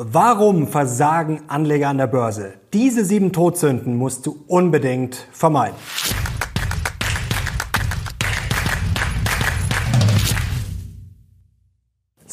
Warum versagen Anleger an der Börse? Diese sieben Todsünden musst du unbedingt vermeiden.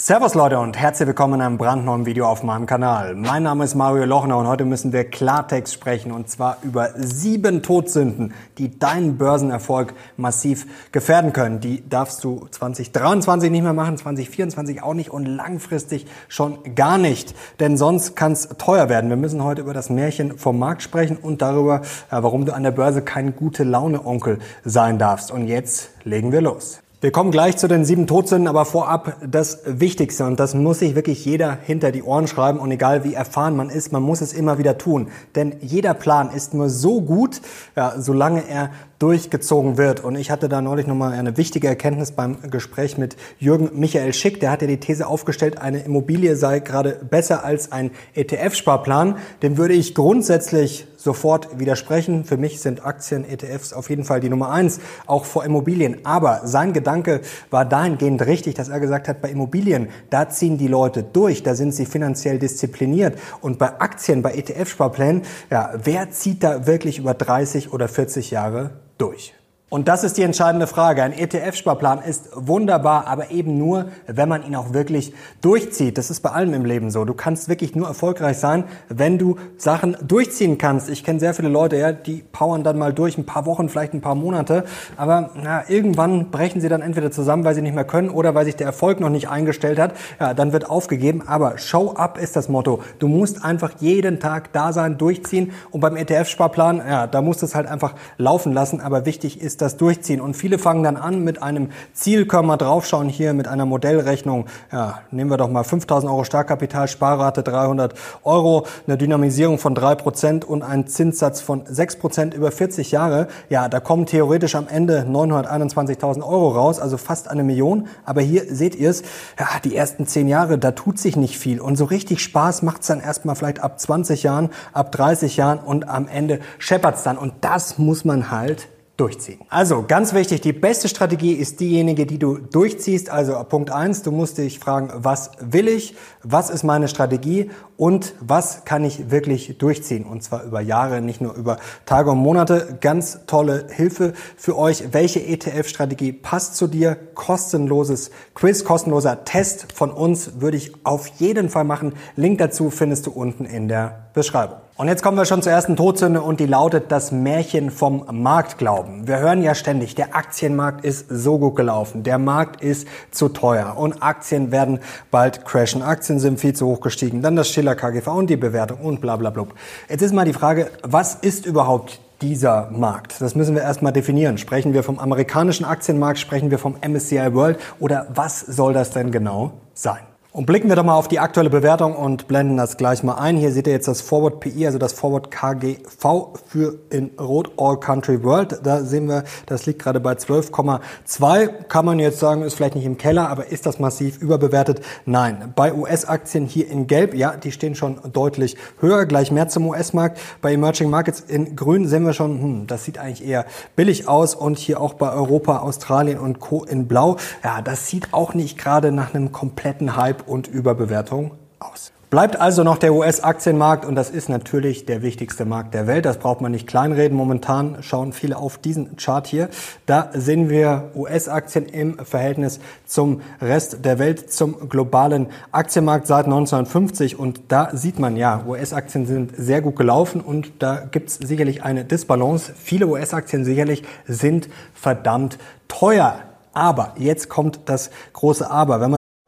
Servus Leute und herzlich willkommen in einem brandneuen Video auf meinem Kanal. Mein Name ist Mario Lochner und heute müssen wir Klartext sprechen und zwar über sieben Todsünden, die deinen Börsenerfolg massiv gefährden können. Die darfst du 2023 nicht mehr machen, 2024 auch nicht und langfristig schon gar nicht, denn sonst kann es teuer werden. Wir müssen heute über das Märchen vom Markt sprechen und darüber, warum du an der Börse kein gute Laune Onkel sein darfst. Und jetzt legen wir los. Wir kommen gleich zu den sieben Todsünden, aber vorab das Wichtigste und das muss sich wirklich jeder hinter die Ohren schreiben und egal wie erfahren man ist, man muss es immer wieder tun. Denn jeder Plan ist nur so gut, ja, solange er durchgezogen wird. Und ich hatte da neulich nochmal eine wichtige Erkenntnis beim Gespräch mit Jürgen Michael Schick. Der hat ja die These aufgestellt, eine Immobilie sei gerade besser als ein ETF-Sparplan. Dem würde ich grundsätzlich sofort widersprechen. Für mich sind Aktien, ETFs auf jeden Fall die Nummer eins, auch vor Immobilien. Aber sein Gedanke war dahingehend richtig, dass er gesagt hat, bei Immobilien, da ziehen die Leute durch, da sind sie finanziell diszipliniert. Und bei Aktien, bei ETF-Sparplänen, ja, wer zieht da wirklich über 30 oder 40 Jahre durch? Und das ist die entscheidende Frage. Ein ETF-Sparplan ist wunderbar, aber eben nur, wenn man ihn auch wirklich durchzieht. Das ist bei allem im Leben so. Du kannst wirklich nur erfolgreich sein, wenn du Sachen durchziehen kannst. Ich kenne sehr viele Leute, ja, die powern dann mal durch, ein paar Wochen, vielleicht ein paar Monate, aber na, irgendwann brechen sie dann entweder zusammen, weil sie nicht mehr können oder weil sich der Erfolg noch nicht eingestellt hat. Ja, dann wird aufgegeben. Aber Show up ist das Motto. Du musst einfach jeden Tag da sein, durchziehen. Und beim ETF-Sparplan, ja, da musst du es halt einfach laufen lassen. Aber wichtig ist, das durchziehen. Und viele fangen dann an mit einem Ziel, können wir draufschauen hier mit einer Modellrechnung. Ja, nehmen wir doch mal 5000 Euro Startkapital, Sparrate 300 Euro, eine Dynamisierung von drei Prozent und einen Zinssatz von sechs Prozent über 40 Jahre. Ja, da kommen theoretisch am Ende 921.000 Euro raus, also fast eine Million. Aber hier seht ihr es, ja, die ersten zehn Jahre, da tut sich nicht viel. Und so richtig Spaß macht es dann erstmal vielleicht ab 20 Jahren, ab 30 Jahren und am Ende scheppert es dann. Und das muss man halt durchziehen. Also ganz wichtig, die beste Strategie ist diejenige, die du durchziehst. Also Punkt eins: du musst dich fragen, was will ich, was ist meine Strategie und was kann ich wirklich durchziehen. Und zwar über Jahre, nicht nur über Tage und Monate. Ganz tolle Hilfe für euch. Welche ETF-Strategie passt zu dir? Kostenloses Quiz, kostenloser Test von uns würde ich auf jeden Fall machen. Link dazu findest du unten in der Beschreibung. Und jetzt kommen wir schon zur ersten Todsünde und die lautet das Märchen vom Marktglauben. Wir hören ja ständig, der Aktienmarkt ist so gut gelaufen, der Markt ist zu teuer und Aktien werden bald crashen. Aktien sind viel zu hoch gestiegen, dann das Schiller KGV und die Bewertung und bla bla bla. Jetzt ist mal die Frage, was ist überhaupt dieser Markt? Das müssen wir erstmal definieren. Sprechen wir vom amerikanischen Aktienmarkt, sprechen wir vom MSCI World oder was soll das denn genau sein? Und blicken wir doch mal auf die aktuelle Bewertung und blenden das gleich mal ein. Hier seht ihr jetzt das Forward PI, also das Forward KGV für in Rot All Country World. Da sehen wir, das liegt gerade bei 12,2. Kann man jetzt sagen, ist vielleicht nicht im Keller, aber ist das massiv überbewertet? Nein. Bei US-Aktien hier in Gelb, ja, die stehen schon deutlich höher, gleich mehr zum US-Markt. Bei Emerging Markets in Grün sehen wir schon, hm, das sieht eigentlich eher billig aus. Und hier auch bei Europa, Australien und Co. in Blau. Ja, das sieht auch nicht gerade nach einem kompletten Hype und Überbewertung aus. Bleibt also noch der US-Aktienmarkt und das ist natürlich der wichtigste Markt der Welt. Das braucht man nicht kleinreden. Momentan schauen viele auf diesen Chart hier. Da sehen wir US-Aktien im Verhältnis zum Rest der Welt, zum globalen Aktienmarkt seit 1950 und da sieht man ja, US-Aktien sind sehr gut gelaufen und da gibt es sicherlich eine Disbalance. Viele US-Aktien sicherlich sind verdammt teuer. Aber jetzt kommt das große Aber. Wenn man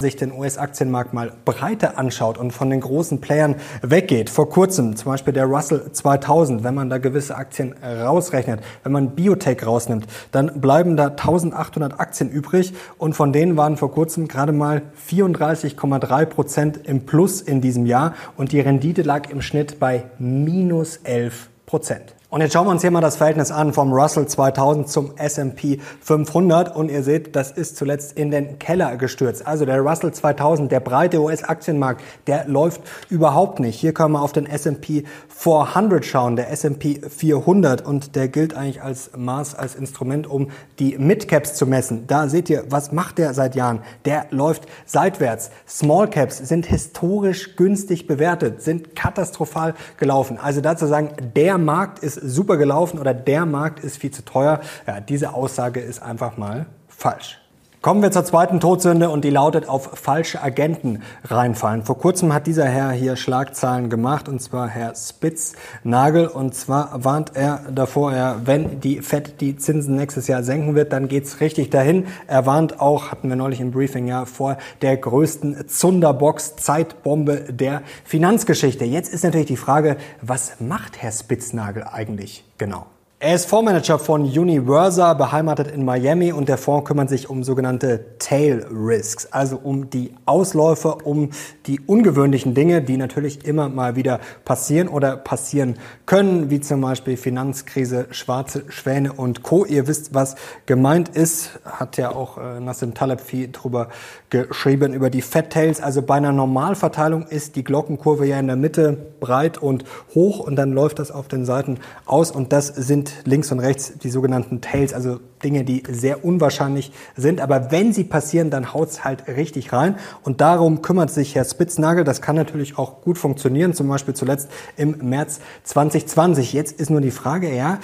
Sich den US-Aktienmarkt mal breiter anschaut und von den großen Playern weggeht, vor kurzem zum Beispiel der Russell 2000, wenn man da gewisse Aktien rausrechnet, wenn man Biotech rausnimmt, dann bleiben da 1800 Aktien übrig und von denen waren vor kurzem gerade mal 34,3 Prozent im Plus in diesem Jahr und die Rendite lag im Schnitt bei minus 11 Prozent. Und jetzt schauen wir uns hier mal das Verhältnis an vom Russell 2000 zum S&P 500 und ihr seht, das ist zuletzt in den Keller gestürzt. Also der Russell 2000, der breite US-Aktienmarkt, der läuft überhaupt nicht. Hier können wir auf den S&P 400 schauen, der S&P 400 und der gilt eigentlich als Maß, als Instrument, um die Midcaps zu messen. Da seht ihr, was macht der seit Jahren? Der läuft seitwärts. Small Caps sind historisch günstig bewertet, sind katastrophal gelaufen. Also dazu sagen, der Markt ist super gelaufen oder der Markt ist viel zu teuer. Ja, diese Aussage ist einfach mal falsch. Kommen wir zur zweiten Todsünde und die lautet auf falsche Agenten reinfallen. Vor kurzem hat dieser Herr hier Schlagzahlen gemacht und zwar Herr Spitznagel und zwar warnt er davor, er, wenn die Fed die Zinsen nächstes Jahr senken wird, dann geht's richtig dahin. Er warnt auch, hatten wir neulich im Briefing ja, vor der größten Zunderbox Zeitbombe der Finanzgeschichte. Jetzt ist natürlich die Frage, was macht Herr Spitznagel eigentlich genau? Er ist Fondsmanager von Universa, beheimatet in Miami und der Fonds kümmert sich um sogenannte Tail Risks, also um die Ausläufer, um die ungewöhnlichen Dinge, die natürlich immer mal wieder passieren oder passieren können, wie zum Beispiel Finanzkrise, schwarze Schwäne und Co. Ihr wisst, was gemeint ist, hat ja auch äh, Nassim Taleb viel drüber geschrieben über die Fat Tails. Also bei einer Normalverteilung ist die Glockenkurve ja in der Mitte breit und hoch und dann läuft das auf den Seiten aus und das sind links und rechts die sogenannten Tails, also Dinge, die sehr unwahrscheinlich sind. Aber wenn sie passieren, dann haut's halt richtig rein. Und darum kümmert sich Herr Spitznagel. Das kann natürlich auch gut funktionieren, zum Beispiel zuletzt im März 2020. Jetzt ist nur die Frage, ja,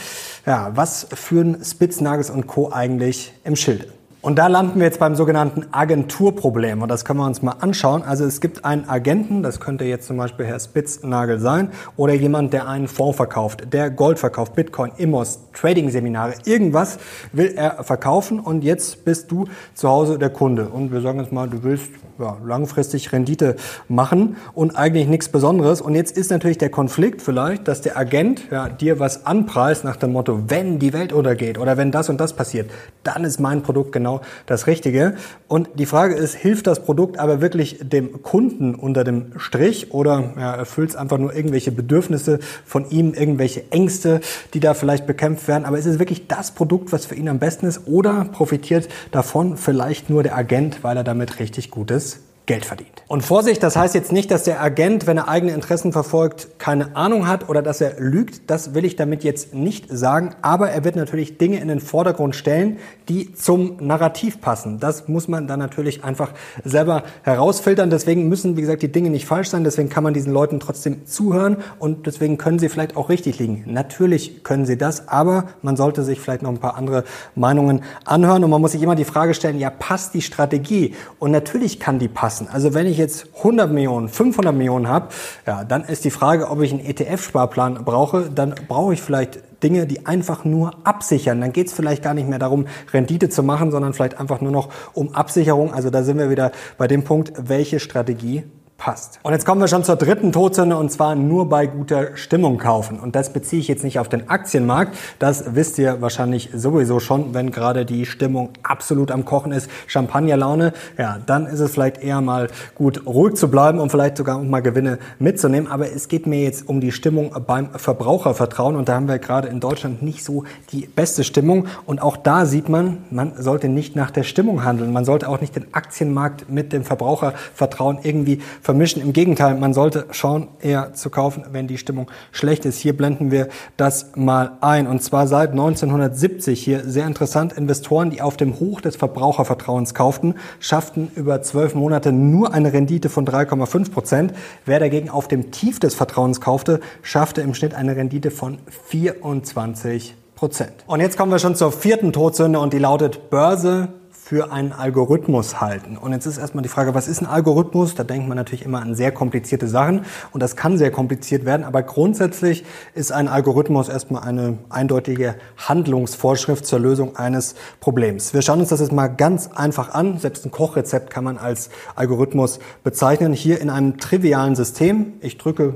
ja was führen Spitznagels und Co. eigentlich im Schilde? Und da landen wir jetzt beim sogenannten Agenturproblem. Und das können wir uns mal anschauen. Also es gibt einen Agenten, das könnte jetzt zum Beispiel Herr Spitznagel sein, oder jemand, der einen Fonds verkauft, der Gold verkauft, Bitcoin, Immos, Trading-Seminare, irgendwas will er verkaufen. Und jetzt bist du zu Hause der Kunde. Und wir sagen jetzt mal, du willst ja, langfristig Rendite machen und eigentlich nichts Besonderes. Und jetzt ist natürlich der Konflikt vielleicht, dass der Agent ja, dir was anpreist nach dem Motto, wenn die Welt untergeht oder wenn das und das passiert, dann ist mein Produkt genau das Richtige. Und die Frage ist, hilft das Produkt aber wirklich dem Kunden unter dem Strich oder ja, erfüllt es einfach nur irgendwelche Bedürfnisse von ihm, irgendwelche Ängste, die da vielleicht bekämpft werden. Aber ist es wirklich das Produkt, was für ihn am besten ist oder profitiert davon vielleicht nur der Agent, weil er damit richtig Gutes Geld verdient. Und Vorsicht, das heißt jetzt nicht, dass der Agent, wenn er eigene Interessen verfolgt, keine Ahnung hat oder dass er lügt. Das will ich damit jetzt nicht sagen. Aber er wird natürlich Dinge in den Vordergrund stellen, die zum Narrativ passen. Das muss man dann natürlich einfach selber herausfiltern. Deswegen müssen, wie gesagt, die Dinge nicht falsch sein. Deswegen kann man diesen Leuten trotzdem zuhören und deswegen können sie vielleicht auch richtig liegen. Natürlich können sie das, aber man sollte sich vielleicht noch ein paar andere Meinungen anhören und man muss sich immer die Frage stellen, ja, passt die Strategie? Und natürlich kann die passen lassen. Also wenn ich jetzt 100 Millionen, 500 Millionen habe, ja, dann ist die Frage, ob ich einen ETF-Sparplan brauche. Dann brauche ich vielleicht Dinge, die einfach nur absichern. Dann geht es vielleicht gar nicht mehr darum, Rendite zu machen, sondern vielleicht einfach nur noch um Absicherung. Also da sind wir wieder bei dem Punkt, welche Strategie passt. Und jetzt kommen wir schon zur dritten Todsünde und zwar nur bei guter Stimmung kaufen. Und das beziehe ich jetzt nicht auf den Aktienmarkt. Das wisst ihr wahrscheinlich sowieso schon, wenn gerade die Stimmung absolut am Kochen ist, Champagnerlaune. Ja, dann ist es vielleicht eher mal gut, ruhig zu bleiben und vielleicht sogar auch mal Gewinne mitzunehmen. Aber es geht mir jetzt um die Stimmung beim Verbrauchervertrauen und da haben wir gerade in Deutschland nicht so die beste Stimmung. Und auch da sieht man, man sollte nicht nach der Stimmung handeln. Man sollte auch nicht den Aktienmarkt mit dem Verbrauchervertrauen irgendwie vermischen. Im Gegenteil, man sollte schauen, eher zu kaufen, wenn die Stimmung schlecht ist. Hier blenden wir das mal ein. Und zwar seit 1970 hier sehr interessant. Investoren, die auf dem Hoch des Verbrauchervertrauens kauften, schafften über zwölf Monate nur eine Rendite von 3,5 Prozent. Wer dagegen auf dem Tief des Vertrauens kaufte, schaffte im Schnitt eine Rendite von 24 Prozent. Und jetzt kommen wir schon zur vierten Todsünde und die lautet Börse für einen Algorithmus halten. Und jetzt ist erstmal die Frage, was ist ein Algorithmus? Da denkt man natürlich immer an sehr komplizierte Sachen und das kann sehr kompliziert werden, aber grundsätzlich ist ein Algorithmus erstmal eine eindeutige Handlungsvorschrift zur Lösung eines Problems. Wir schauen uns das jetzt mal ganz einfach an. Selbst ein Kochrezept kann man als Algorithmus bezeichnen. Hier in einem trivialen System. Ich drücke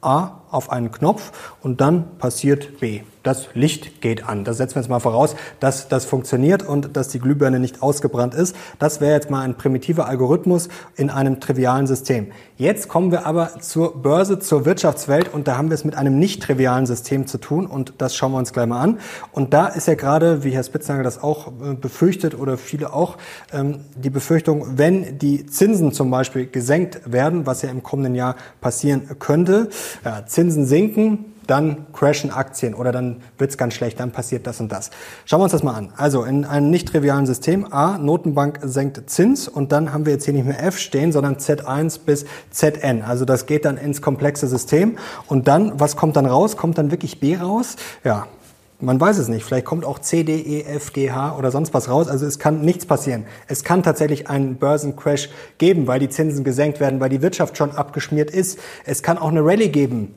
A auf einen Knopf und dann passiert B das Licht geht an. Das setzen wir jetzt mal voraus, dass das funktioniert und dass die Glühbirne nicht ausgebrannt ist. Das wäre jetzt mal ein primitiver Algorithmus in einem trivialen System. Jetzt kommen wir aber zur Börse, zur Wirtschaftswelt und da haben wir es mit einem nicht trivialen System zu tun und das schauen wir uns gleich mal an. Und da ist ja gerade, wie Herr Spitznagel das auch äh, befürchtet oder viele auch, ähm, die Befürchtung, wenn die Zinsen zum Beispiel gesenkt werden, was ja im kommenden Jahr passieren könnte, ja, Zinsen sinken, dann crashen Aktien oder dann wird's ganz schlecht, dann passiert das und das. Schauen wir uns das mal an. Also in einem nicht trivialen System, A, Notenbank senkt Zins und dann haben wir jetzt hier nicht mehr F stehen, sondern Z1 bis Zn. Also das geht dann ins komplexe System und dann, was kommt dann raus? Kommt dann wirklich B raus? Ja, man weiß es nicht. Vielleicht kommt auch C, D, E, F, G, H oder sonst was raus. Also es kann nichts passieren. Es kann tatsächlich einen Börsencrash geben, weil die Zinsen gesenkt werden, weil die Wirtschaft schon abgeschmiert ist. Es kann auch eine Rallye geben,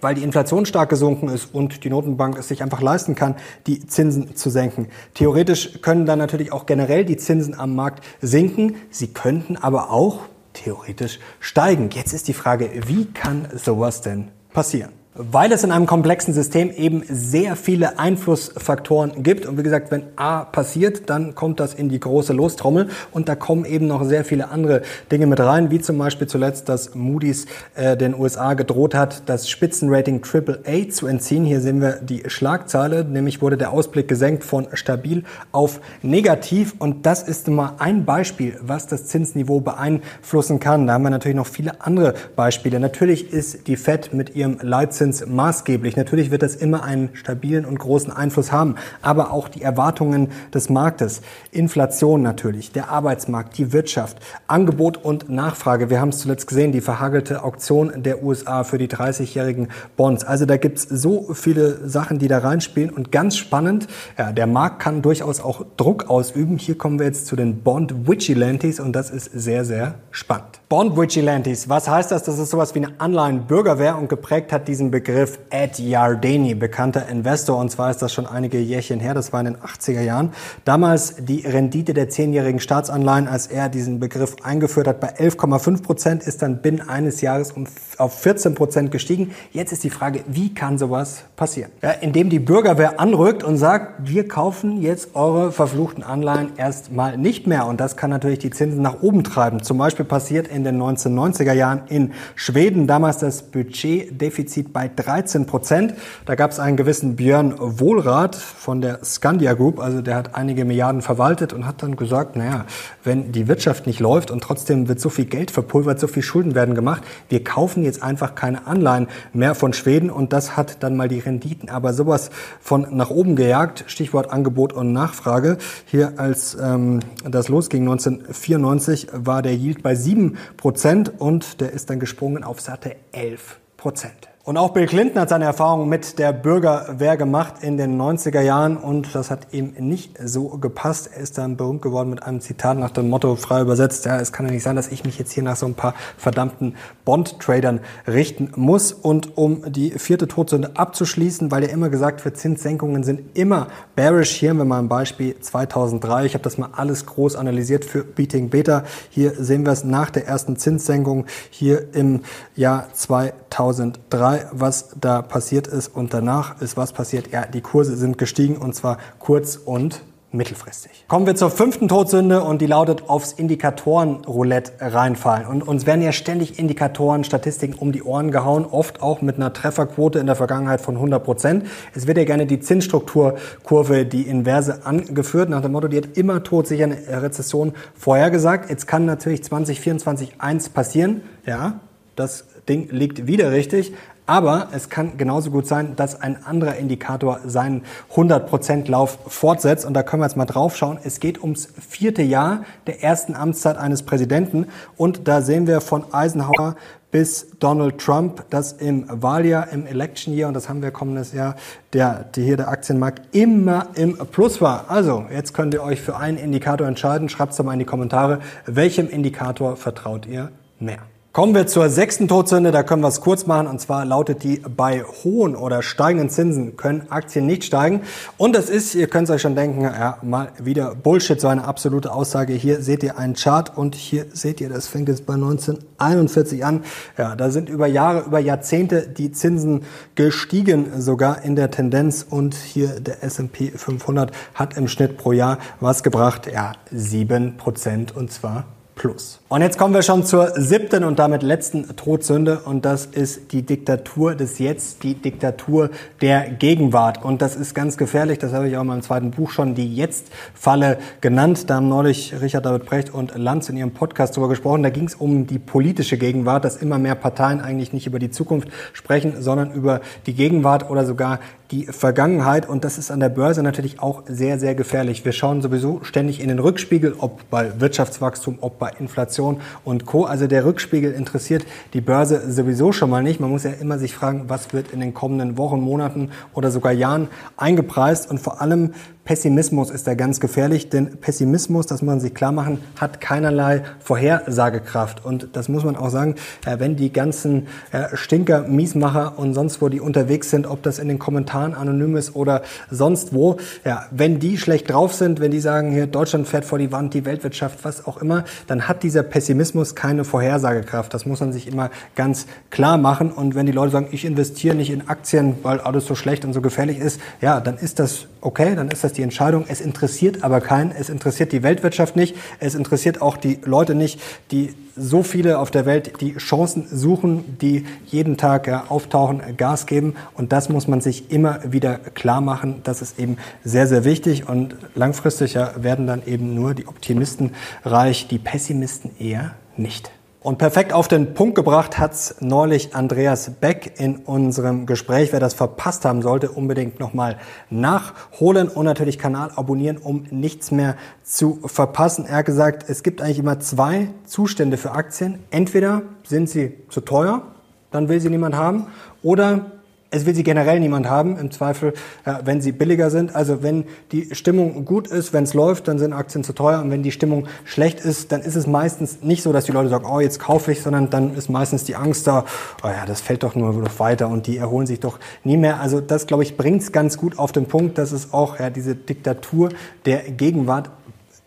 weil die Inflation stark gesunken ist und die Notenbank es sich einfach leisten kann, die Zinsen zu senken. Theoretisch können dann natürlich auch generell die Zinsen am Markt sinken. Sie könnten aber auch theoretisch steigen. Jetzt ist die Frage, wie kann sowas denn passieren? Weil es in einem komplexen System eben sehr viele Einflussfaktoren gibt. Und wie gesagt, wenn A passiert, dann kommt das in die große Lostrommel und da kommen eben noch sehr viele andere Dinge mit rein, wie zum Beispiel zuletzt, dass Moody's äh, den USA gedroht hat, das Spitzenrating AAA zu entziehen. Hier sehen wir die Schlagzeile, nämlich wurde der Ausblick gesenkt von stabil auf negativ und das ist mal ein Beispiel, was das Zinsniveau beeinflussen kann. Da haben wir natürlich noch viele andere Beispiele. Natürlich ist die Fed mit ihrem Leitzins Leitzins maßgeblich. Natürlich wird das immer einen stabilen und großen Einfluss haben, aber auch die Erwartungen des Marktes, Inflation natürlich, der Arbeitsmarkt, die Wirtschaft, Angebot und Nachfrage. Wir haben es zuletzt gesehen, die verhagelte Auktion der USA für die 30-jährigen Bonds. Also da gibt es so viele Sachen, die da reinspielen und ganz spannend, ja, der Markt kann durchaus auch Druck ausüben. Hier kommen wir jetzt zu den Bond Vigilantes und das ist sehr, sehr spannend. Bond Vigilantes, was heißt das? Das ist sowas wie eine Anleihen-Bürgerwehr und geprägt hat diesen Begriff Ed Yardeni, bekannter Investor. Und zwar ist das schon einige Jährchen her, das war in den 80er Jahren. Damals die Rendite der zehnjährigen Staatsanleihen, als er diesen Begriff eingeführt hat, bei 11,5 Prozent, ist dann binnen eines Jahres um, auf 14 Prozent gestiegen. Jetzt ist die Frage, wie kann sowas passieren? Ja, indem die Bürgerwehr anrückt und sagt, wir kaufen jetzt eure verfluchten Anleihen erstmal nicht mehr. Und das kann natürlich die Zinsen nach oben treiben. Zum Beispiel passiert den 1990er Jahren in Schweden damals das Budgetdefizit bei 13 Prozent. Da gab es einen gewissen Björn Wohlrath von der Scandia Group, also der hat einige Milliarden verwaltet und hat dann gesagt, naja, wenn die Wirtschaft nicht läuft und trotzdem wird so viel Geld verpulvert, so viel Schulden werden gemacht, wir kaufen jetzt einfach keine Anleihen mehr von Schweden und das hat dann mal die Renditen aber sowas von nach oben gejagt. Stichwort Angebot und Nachfrage. Hier als ähm, das losging 1994 war der Yield bei 7 Prozent und der ist dann gesprungen auf satte 11 Prozent. Und auch Bill Clinton hat seine Erfahrungen mit der Bürgerwehr gemacht in den 90er Jahren und das hat ihm nicht so gepasst. Er ist dann berühmt geworden mit einem Zitat nach dem Motto frei übersetzt, ja, es kann ja nicht sein, dass ich mich jetzt hier nach so ein paar verdammten Bond-Tradern richten muss. Und um die vierte Todsünde abzuschließen, weil ja immer gesagt wird, Zinssenkungen sind immer bearish. Hier haben wir mal ein Beispiel 2003. Ich habe das mal alles groß analysiert für Beating Beta. Hier sehen wir es nach der ersten Zinssenkung hier im Jahr 2003 was da passiert ist und danach ist was passiert. Ja, die Kurse sind gestiegen und zwar kurz und mittelfristig. Kommen wir zur fünften Todsünde und die lautet aufs Indikatorenroulette reinfallen. Und uns werden ja ständig Indikatoren, Statistiken um die Ohren gehauen, oft auch mit einer Trefferquote in der Vergangenheit von 100 Prozent. Es wird ja gerne die Zinsstrukturkurve, die Inverse angeführt, nach dem Motto, die hat immer todsicher eine Rezession vorhergesagt. Jetzt kann natürlich 2024 eins passieren. Ja, das Ding liegt wieder richtig. Aber es kann genauso gut sein, dass ein anderer Indikator seinen 100% Lauf fortsetzt. Und da können wir jetzt mal drauf schauen. Es geht ums vierte Jahr der ersten Amtszeit eines Präsidenten. Und da sehen wir von Eisenhower bis Donald Trump, das im Wahljahr, im Election Year, und das haben wir kommendes Jahr, der, der hier der Aktienmarkt immer im Plus war. Also, jetzt könnt ihr euch für einen Indikator entscheiden. Schreibt es doch mal in die Kommentare, welchem Indikator vertraut ihr mehr. Kommen wir zur sechsten Todsünde, da können wir es kurz machen und zwar lautet die, bei hohen oder steigenden Zinsen können Aktien nicht steigen und das ist, ihr könnt es euch schon denken, ja, mal wieder Bullshit, so eine absolute Aussage. Hier seht ihr einen Chart und hier seht ihr, das fängt jetzt bei 1941 an. Ja, da sind über Jahre, über Jahrzehnte die Zinsen gestiegen, sogar in der Tendenz und hier der S&P 500 hat im Schnitt pro Jahr was gebracht? Ja, sieben Prozent und zwar plus. Und jetzt kommen wir schon zur siebten und damit letzten Todsünde und das ist die Diktatur des Jetzt, die Diktatur der Gegenwart. Und das ist ganz gefährlich, das habe ich auch in meinem zweiten Buch schon, die Jetzt-Falle genannt. Da haben neulich Richard David Brecht und Lanz in ihrem Podcast darüber gesprochen. Da ging es um die politische Gegenwart, dass immer mehr Parteien eigentlich nicht über die Zukunft sprechen, sondern über die Gegenwart oder sogar die Vergangenheit. Und das ist an der Börse natürlich auch sehr, sehr gefährlich. Wir schauen sowieso ständig in den Rückspiegel, ob bei Wirtschaftswachstum, ob bei Inflation und Co. Also der Rückspiegel interessiert die Börse sowieso schon mal nicht. Man muss ja immer sich fragen, was wird in den kommenden Wochen, Monaten oder sogar Jahren eingepreist und vor allem Pessimismus ist da ganz gefährlich, denn Pessimismus, das muss man sich klar machen, hat keinerlei Vorhersagekraft. Und das muss man auch sagen, äh, wenn die ganzen äh, Stinker, Miesmacher und sonst wo die unterwegs sind, ob das in den Kommentaren anonym ist oder sonst wo, ja, wenn die schlecht drauf sind, wenn die sagen, hier Deutschland fährt vor die Wand, die Weltwirtschaft, was auch immer, dann hat dieser Pessimismus keine Vorhersagekraft. Das muss man sich immer ganz klar machen. Und wenn die Leute sagen, ich investiere nicht in Aktien, weil alles so schlecht und so gefährlich ist, ja, dann ist das okay, dann ist das die Entscheidung. Es interessiert aber keinen. Es interessiert die Weltwirtschaft nicht. Es interessiert auch die Leute nicht, die so viele auf der Welt die Chancen suchen, die jeden Tag ja, auftauchen, Gas geben. Und das muss man sich immer wieder klar machen. Das ist eben sehr, sehr wichtig. Und langfristig ja, werden dann eben nur die Optimisten reich, die Pessimisten eher nicht. Und perfekt auf den Punkt gebracht hat's neulich Andreas Beck in unserem Gespräch. Wer das verpasst haben sollte, unbedingt nochmal nachholen und natürlich Kanal abonnieren, um nichts mehr zu verpassen. Er hat gesagt, es gibt eigentlich immer zwei Zustände für Aktien. Entweder sind sie zu teuer, dann will sie niemand haben, oder es will sie generell niemand haben, im Zweifel, ja, wenn sie billiger sind. Also wenn die Stimmung gut ist, wenn es läuft, dann sind Aktien zu teuer. Und wenn die Stimmung schlecht ist, dann ist es meistens nicht so, dass die Leute sagen, oh, jetzt kaufe ich, sondern dann ist meistens die Angst da, oh ja, das fällt doch nur weiter und die erholen sich doch nie mehr. Also das, glaube ich, bringt es ganz gut auf den Punkt, dass es auch ja, diese Diktatur der Gegenwart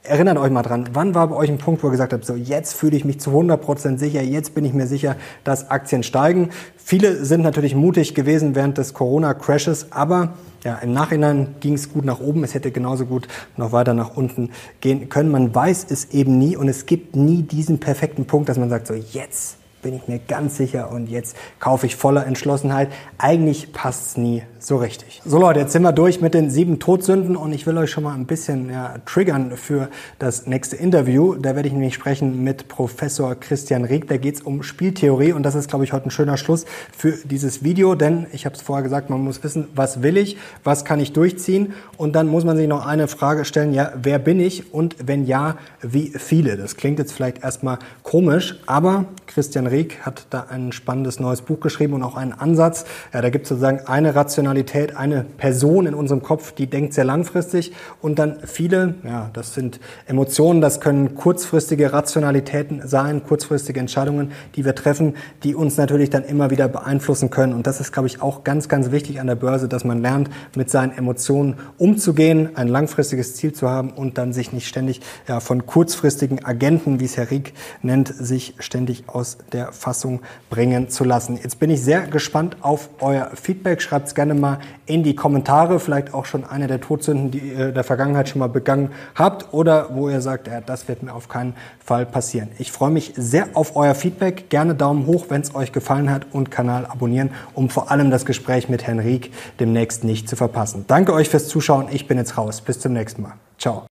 Erinnert euch mal dran, wann war bei euch ein Punkt, wo ihr gesagt habt, so jetzt fühle ich mich zu 100% sicher, jetzt bin ich mir sicher, dass Aktien steigen. Viele sind natürlich mutig gewesen während des Corona-Crashes, aber ja, im Nachhinein ging es gut nach oben, es hätte genauso gut noch weiter nach unten gehen können. Man weiß es eben nie und es gibt nie diesen perfekten Punkt, dass man sagt, so jetzt bin ich mir ganz sicher und jetzt kaufe ich voller Entschlossenheit. Eigentlich passt es nie so richtig. So Leute, jetzt sind wir durch mit den sieben Todsünden und ich will euch schon mal ein bisschen ja, triggern für das nächste Interview. Da werde ich nämlich sprechen mit Professor Christian Rieck. Da geht es um Spieltheorie und das ist, glaube ich, heute ein schöner Schluss für dieses Video, denn ich habe es vorher gesagt, man muss wissen, was will ich, was kann ich durchziehen und dann muss man sich noch eine Frage stellen, ja, wer bin ich und wenn ja, wie viele? Das klingt jetzt vielleicht erstmal komisch, aber Christian Rieck hat da ein spannendes neues Buch geschrieben und auch einen Ansatz. Ja, da gibt es sozusagen eine Rationalität, eine Person in unserem Kopf, die denkt sehr langfristig und dann viele, ja, das sind Emotionen, das können kurzfristige Rationalitäten sein, kurzfristige Entscheidungen, die wir treffen, die uns natürlich dann immer wieder beeinflussen können. Und das ist, glaube ich, auch ganz, ganz wichtig an der Börse, dass man lernt, mit seinen Emotionen umzugehen, ein langfristiges Ziel zu haben und dann sich nicht ständig ja, von kurzfristigen Agenten, wie es Herr Rieck nennt, sich ständig aus aus der Fassung bringen zu lassen. Jetzt bin ich sehr gespannt auf euer Feedback. Schreibt es gerne mal in die Kommentare, vielleicht auch schon eine der Todsünden, die ihr in der Vergangenheit schon mal begangen habt oder wo ihr sagt, ja, das wird mir auf keinen Fall passieren. Ich freue mich sehr auf euer Feedback. Gerne Daumen hoch, wenn es euch gefallen hat und Kanal abonnieren, um vor allem das Gespräch mit Herrn Rieck demnächst nicht zu verpassen. Danke euch fürs Zuschauen. Ich bin jetzt raus. Bis zum nächsten Mal. Ciao.